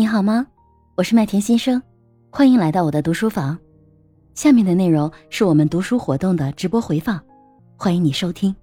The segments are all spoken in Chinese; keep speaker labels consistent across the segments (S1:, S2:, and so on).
S1: 你好吗？我是麦田新生，欢迎来到我的读书房。下面的内容是我们读书活动的直播回放，欢迎你收听。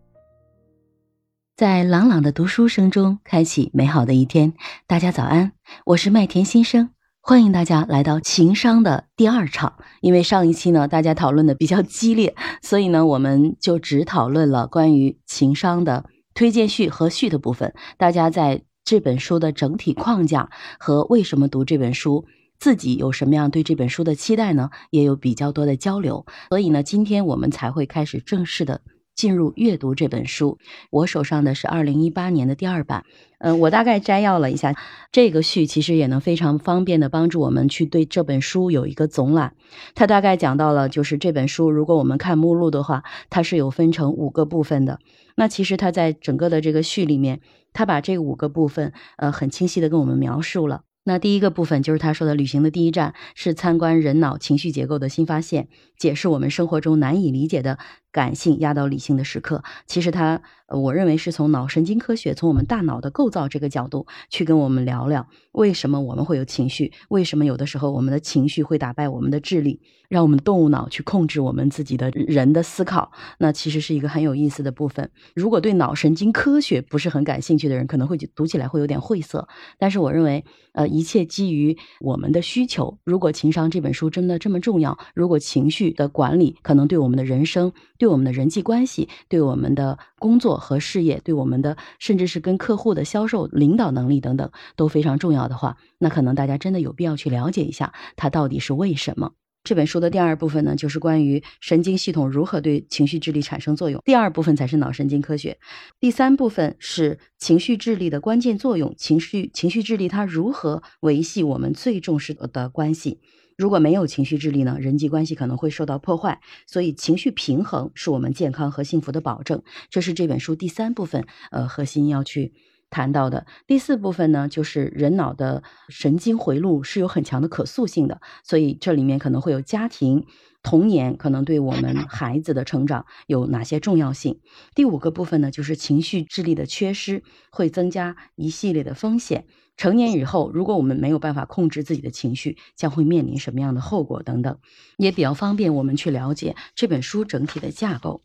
S1: 在朗朗的读书声中，开启美好的一天。大家早安，我是麦田新生，欢迎大家来到情商的第二场。因为上一期呢，大家讨论的比较激烈，所以呢，我们就只讨论了关于情商的推荐序和序的部分。大家在。这本书的整体框架和为什么读这本书，自己有什么样对这本书的期待呢？也有比较多的交流，所以呢，今天我们才会开始正式的进入阅读这本书。我手上的是二零一八年的第二版，嗯，我大概摘要了一下这个序，其实也能非常方便的帮助我们去对这本书有一个总览。它大概讲到了，就是这本书，如果我们看目录的话，它是有分成五个部分的。那其实它在整个的这个序里面。他把这五个部分，呃，很清晰的跟我们描述了。那第一个部分就是他说的，旅行的第一站是参观人脑情绪结构的新发现，解释我们生活中难以理解的。感性压倒理性的时刻，其实他，我认为是从脑神经科学，从我们大脑的构造这个角度去跟我们聊聊，为什么我们会有情绪，为什么有的时候我们的情绪会打败我们的智力，让我们动物脑去控制我们自己的人的思考，那其实是一个很有意思的部分。如果对脑神经科学不是很感兴趣的人，可能会读起来会有点晦涩。但是我认为，呃，一切基于我们的需求。如果情商这本书真的这么重要，如果情绪的管理可能对我们的人生，对我们的人际关系，对我们的工作和事业，对我们的甚至是跟客户的销售、领导能力等等都非常重要的话，那可能大家真的有必要去了解一下它到底是为什么。这本书的第二部分呢，就是关于神经系统如何对情绪智力产生作用，第二部分才是脑神经科学，第三部分是情绪智力的关键作用，情绪情绪智力它如何维系我们最重视的关系。如果没有情绪智力呢，人际关系可能会受到破坏。所以，情绪平衡是我们健康和幸福的保证。这是这本书第三部分，呃，核心要去谈到的。第四部分呢，就是人脑的神经回路是有很强的可塑性的，所以这里面可能会有家庭、童年可能对我们孩子的成长有哪些重要性。第五个部分呢，就是情绪智力的缺失会增加一系列的风险。成年以后，如果我们没有办法控制自己的情绪，将会面临什么样的后果等等，也比较方便我们去了解这本书整体的架构。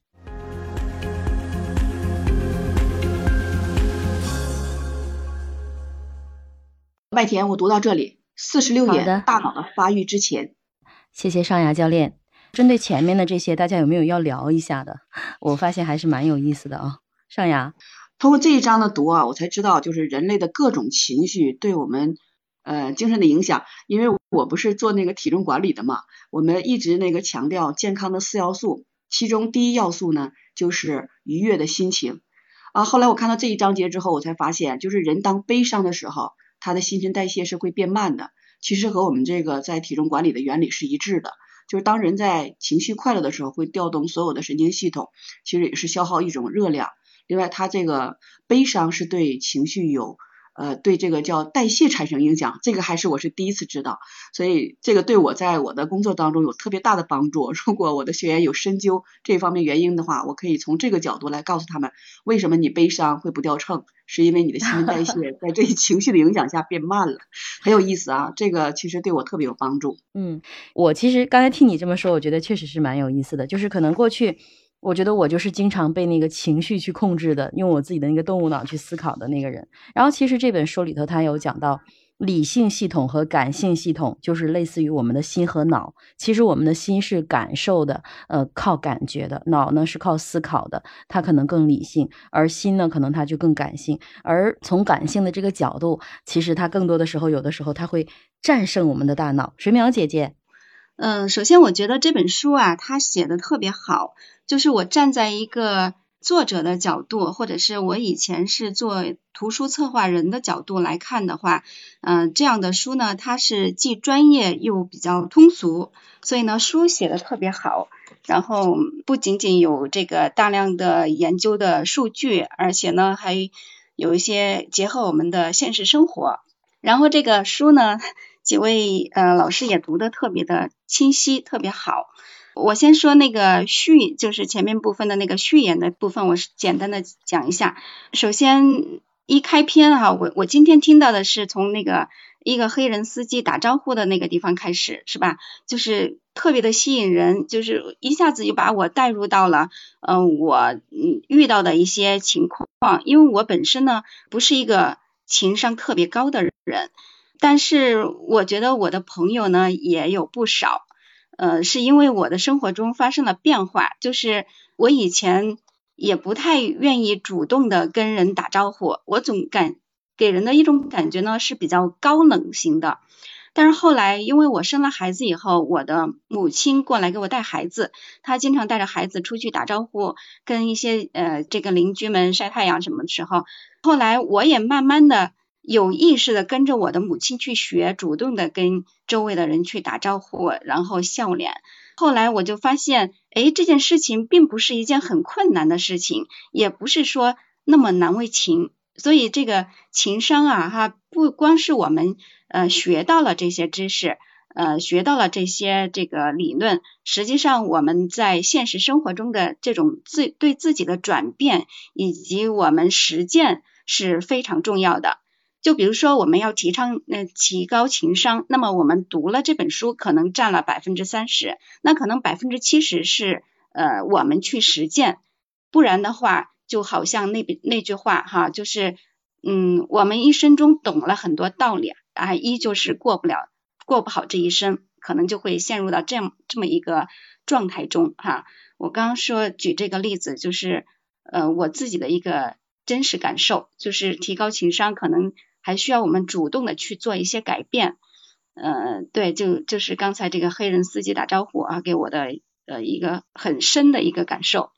S2: 麦田，我读到这里，四十六页，大脑的发育之前。
S1: 谢谢上牙教练。针对前面的这些，大家有没有要聊一下的？我发现还是蛮有意思的啊，上牙。
S2: 通过这一章的读啊，我才知道就是人类的各种情绪对我们呃精神的影响。因为我不是做那个体重管理的嘛，我们一直那个强调健康的四要素，其中第一要素呢就是愉悦的心情啊。后来我看到这一章节之后，我才发现，就是人当悲伤的时候，他的新陈代谢是会变慢的。其实和我们这个在体重管理的原理是一致的，就是当人在情绪快乐的时候，会调动所有的神经系统，其实也是消耗一种热量。另外，它这个悲伤是对情绪有呃对这个叫代谢产生影响，这个还是我是第一次知道，所以这个对我在我的工作当中有特别大的帮助。如果我的学员有深究这方面原因的话，我可以从这个角度来告诉他们，为什么你悲伤会不掉秤，是因为你的新陈代谢 在这些情绪的影响下变慢了，很有意思啊，这个其实对我特别有帮助。
S1: 嗯，我其实刚才听你这么说，我觉得确实是蛮有意思的，就是可能过去。我觉得我就是经常被那个情绪去控制的，用我自己的那个动物脑去思考的那个人。然后其实这本书里头，他有讲到理性系统和感性系统，就是类似于我们的心和脑。其实我们的心是感受的，呃，靠感觉的；脑呢是靠思考的，它可能更理性；而心呢，可能它就更感性。而从感性的这个角度，其实它更多的时候，有的时候它会战胜我们的大脑。水淼姐姐。
S3: 嗯，首先我觉得这本书啊，它写的特别好。就是我站在一个作者的角度，或者是我以前是做图书策划人的角度来看的话，嗯，这样的书呢，它是既专业又比较通俗，所以呢，书写的特别好。然后不仅仅有这个大量的研究的数据，而且呢，还有一些结合我们的现实生活。然后这个书呢。几位呃老师也读的特别的清晰，特别好。我先说那个序，就是前面部分的那个序言的部分，我是简单的讲一下。首先一开篇哈，我我今天听到的是从那个一个黑人司机打招呼的那个地方开始，是吧？就是特别的吸引人，就是一下子就把我带入到了，嗯，我遇到的一些情况。因为我本身呢不是一个情商特别高的人，但是我觉得我的朋友呢也有不少，呃，是因为我的生活中发生了变化，就是我以前也不太愿意主动的跟人打招呼，我总感。给人的一种感觉呢是比较高冷型的，但是后来因为我生了孩子以后，我的母亲过来给我带孩子，她经常带着孩子出去打招呼，跟一些呃这个邻居们晒太阳什么的时候，后来我也慢慢的有意识的跟着我的母亲去学，主动的跟周围的人去打招呼，然后笑脸。后来我就发现，哎，这件事情并不是一件很困难的事情，也不是说那么难为情。所以这个情商啊，哈，不光是我们呃学到了这些知识，呃学到了这些这个理论，实际上我们在现实生活中的这种自对自己的转变以及我们实践是非常重要的。就比如说我们要提倡呃提高情商，那么我们读了这本书可能占了百分之三十，那可能百分之七十是呃我们去实践，不然的话。就好像那那句话哈，就是嗯，我们一生中懂了很多道理啊，依旧是过不了过不好这一生，可能就会陷入到这样这么一个状态中哈。我刚刚说举这个例子，就是呃我自己的一个真实感受，就是提高情商可能还需要我们主动的去做一些改变。呃，对，就就是刚才这个黑人司机打招呼啊，给我的呃一个很深的一个感受。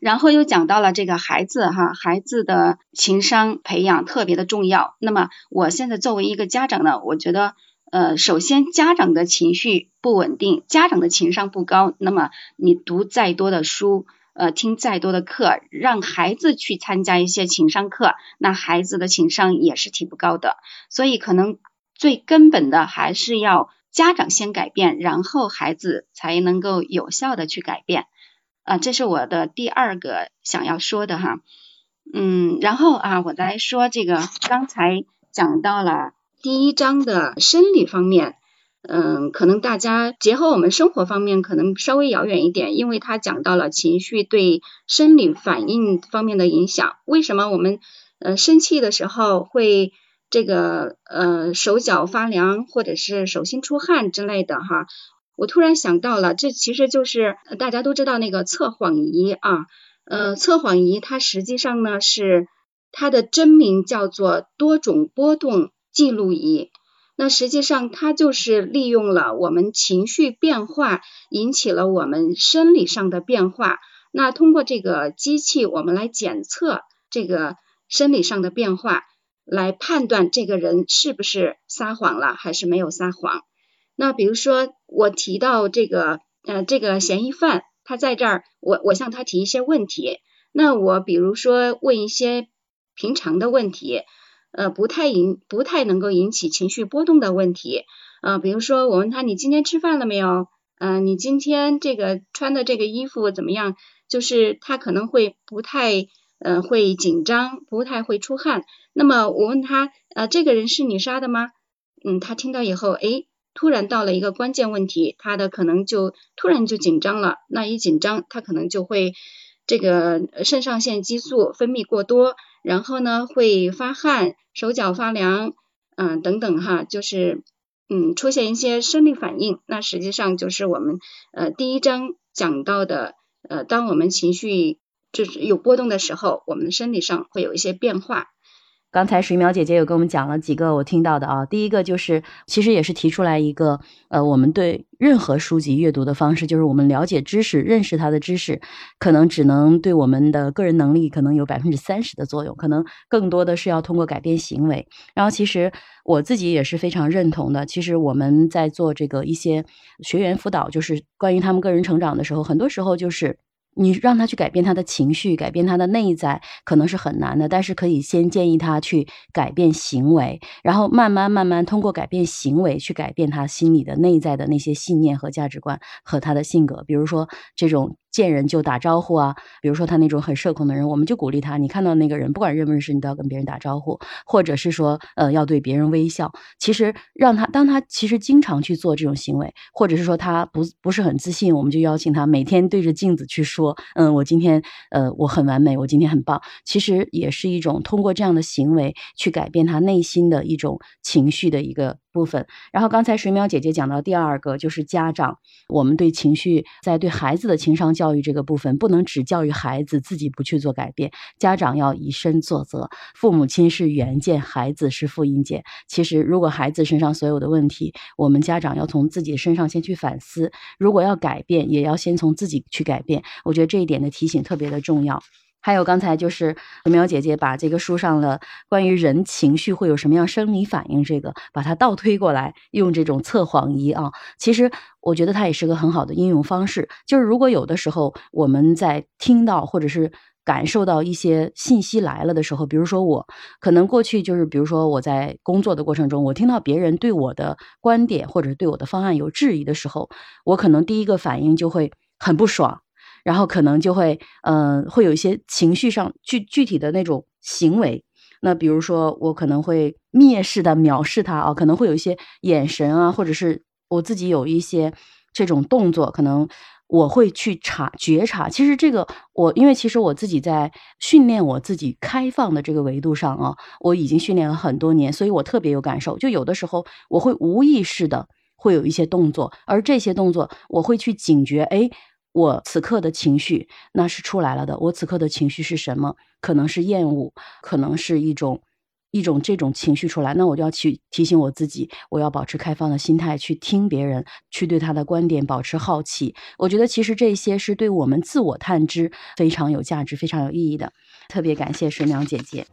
S3: 然后又讲到了这个孩子哈，孩子的情商培养特别的重要。那么我现在作为一个家长呢，我觉得呃，首先家长的情绪不稳定，家长的情商不高，那么你读再多的书，呃，听再多的课，让孩子去参加一些情商课，那孩子的情商也是提不高的。所以可能最根本的还是要家长先改变，然后孩子才能够有效的去改变。啊，这是我的第二个想要说的哈，嗯，然后啊，我来说这个刚才讲到了第一章的生理方面，嗯，可能大家结合我们生活方面可能稍微遥远一点，因为他讲到了情绪对生理反应方面的影响。为什么我们呃生气的时候会这个呃手脚发凉，或者是手心出汗之类的哈？我突然想到了，这其实就是大家都知道那个测谎仪啊，呃，测谎仪它实际上呢是它的真名叫做多种波动记录仪。那实际上它就是利用了我们情绪变化引起了我们生理上的变化。那通过这个机器，我们来检测这个生理上的变化，来判断这个人是不是撒谎了，还是没有撒谎。那比如说，我提到这个，呃，这个嫌疑犯，他在这儿，我我向他提一些问题。那我比如说问一些平常的问题，呃，不太引不太能够引起情绪波动的问题，呃，比如说我问他你今天吃饭了没有？嗯，你今天这个穿的这个衣服怎么样？就是他可能会不太，呃，会紧张，不太会出汗。那么我问他，呃，这个人是你杀的吗？嗯，他听到以后，诶。突然到了一个关键问题，他的可能就突然就紧张了。那一紧张，他可能就会这个肾上腺激素分泌过多，然后呢会发汗、手脚发凉，嗯等等哈，就是嗯出现一些生理反应。那实际上就是我们呃第一章讲到的呃，当我们情绪就是有波动的时候，我们的生理上会有一些变化。
S1: 刚才水淼姐姐有跟我们讲了几个我听到的啊，第一个就是其实也是提出来一个呃，我们对任何书籍阅读的方式，就是我们了解知识、认识它的知识，可能只能对我们的个人能力可能有百分之三十的作用，可能更多的是要通过改变行为。然后其实我自己也是非常认同的，其实我们在做这个一些学员辅导，就是关于他们个人成长的时候，很多时候就是。你让他去改变他的情绪，改变他的内在，可能是很难的。但是可以先建议他去改变行为，然后慢慢慢慢通过改变行为去改变他心里的内在的那些信念和价值观和他的性格。比如说这种。见人就打招呼啊，比如说他那种很社恐的人，我们就鼓励他，你看到那个人，不管认不认识，你都要跟别人打招呼，或者是说，呃，要对别人微笑。其实让他，当他其实经常去做这种行为，或者是说他不不是很自信，我们就邀请他每天对着镜子去说，嗯，我今天，呃，我很完美，我今天很棒。其实也是一种通过这样的行为去改变他内心的一种情绪的一个。部分，然后刚才水淼姐姐讲到第二个就是家长，我们对情绪在对孩子的情商教育这个部分，不能只教育孩子自己不去做改变，家长要以身作则。父母亲是原件，孩子是复印件。其实，如果孩子身上所有的问题，我们家长要从自己身上先去反思。如果要改变，也要先从自己去改变。我觉得这一点的提醒特别的重要。还有刚才就是苗姐姐把这个书上的关于人情绪会有什么样生理反应，这个把它倒推过来，用这种测谎仪啊，其实我觉得它也是个很好的应用方式。就是如果有的时候我们在听到或者是感受到一些信息来了的时候，比如说我可能过去就是，比如说我在工作的过程中，我听到别人对我的观点或者对我的方案有质疑的时候，我可能第一个反应就会很不爽。然后可能就会，嗯，会有一些情绪上具具体的那种行为。那比如说，我可能会蔑视的藐视他啊，可能会有一些眼神啊，或者是我自己有一些这种动作，可能我会去察觉察。其实这个我，因为其实我自己在训练我自己开放的这个维度上啊，我已经训练了很多年，所以我特别有感受。就有的时候我会无意识的会有一些动作，而这些动作我会去警觉，哎。我此刻的情绪那是出来了的。我此刻的情绪是什么？可能是厌恶，可能是一种一种这种情绪出来。那我就要去提醒我自己，我要保持开放的心态，去听别人，去对他的观点保持好奇。我觉得其实这些是对我们自我探知非常有价值、非常有意义的。特别感谢水淼姐姐。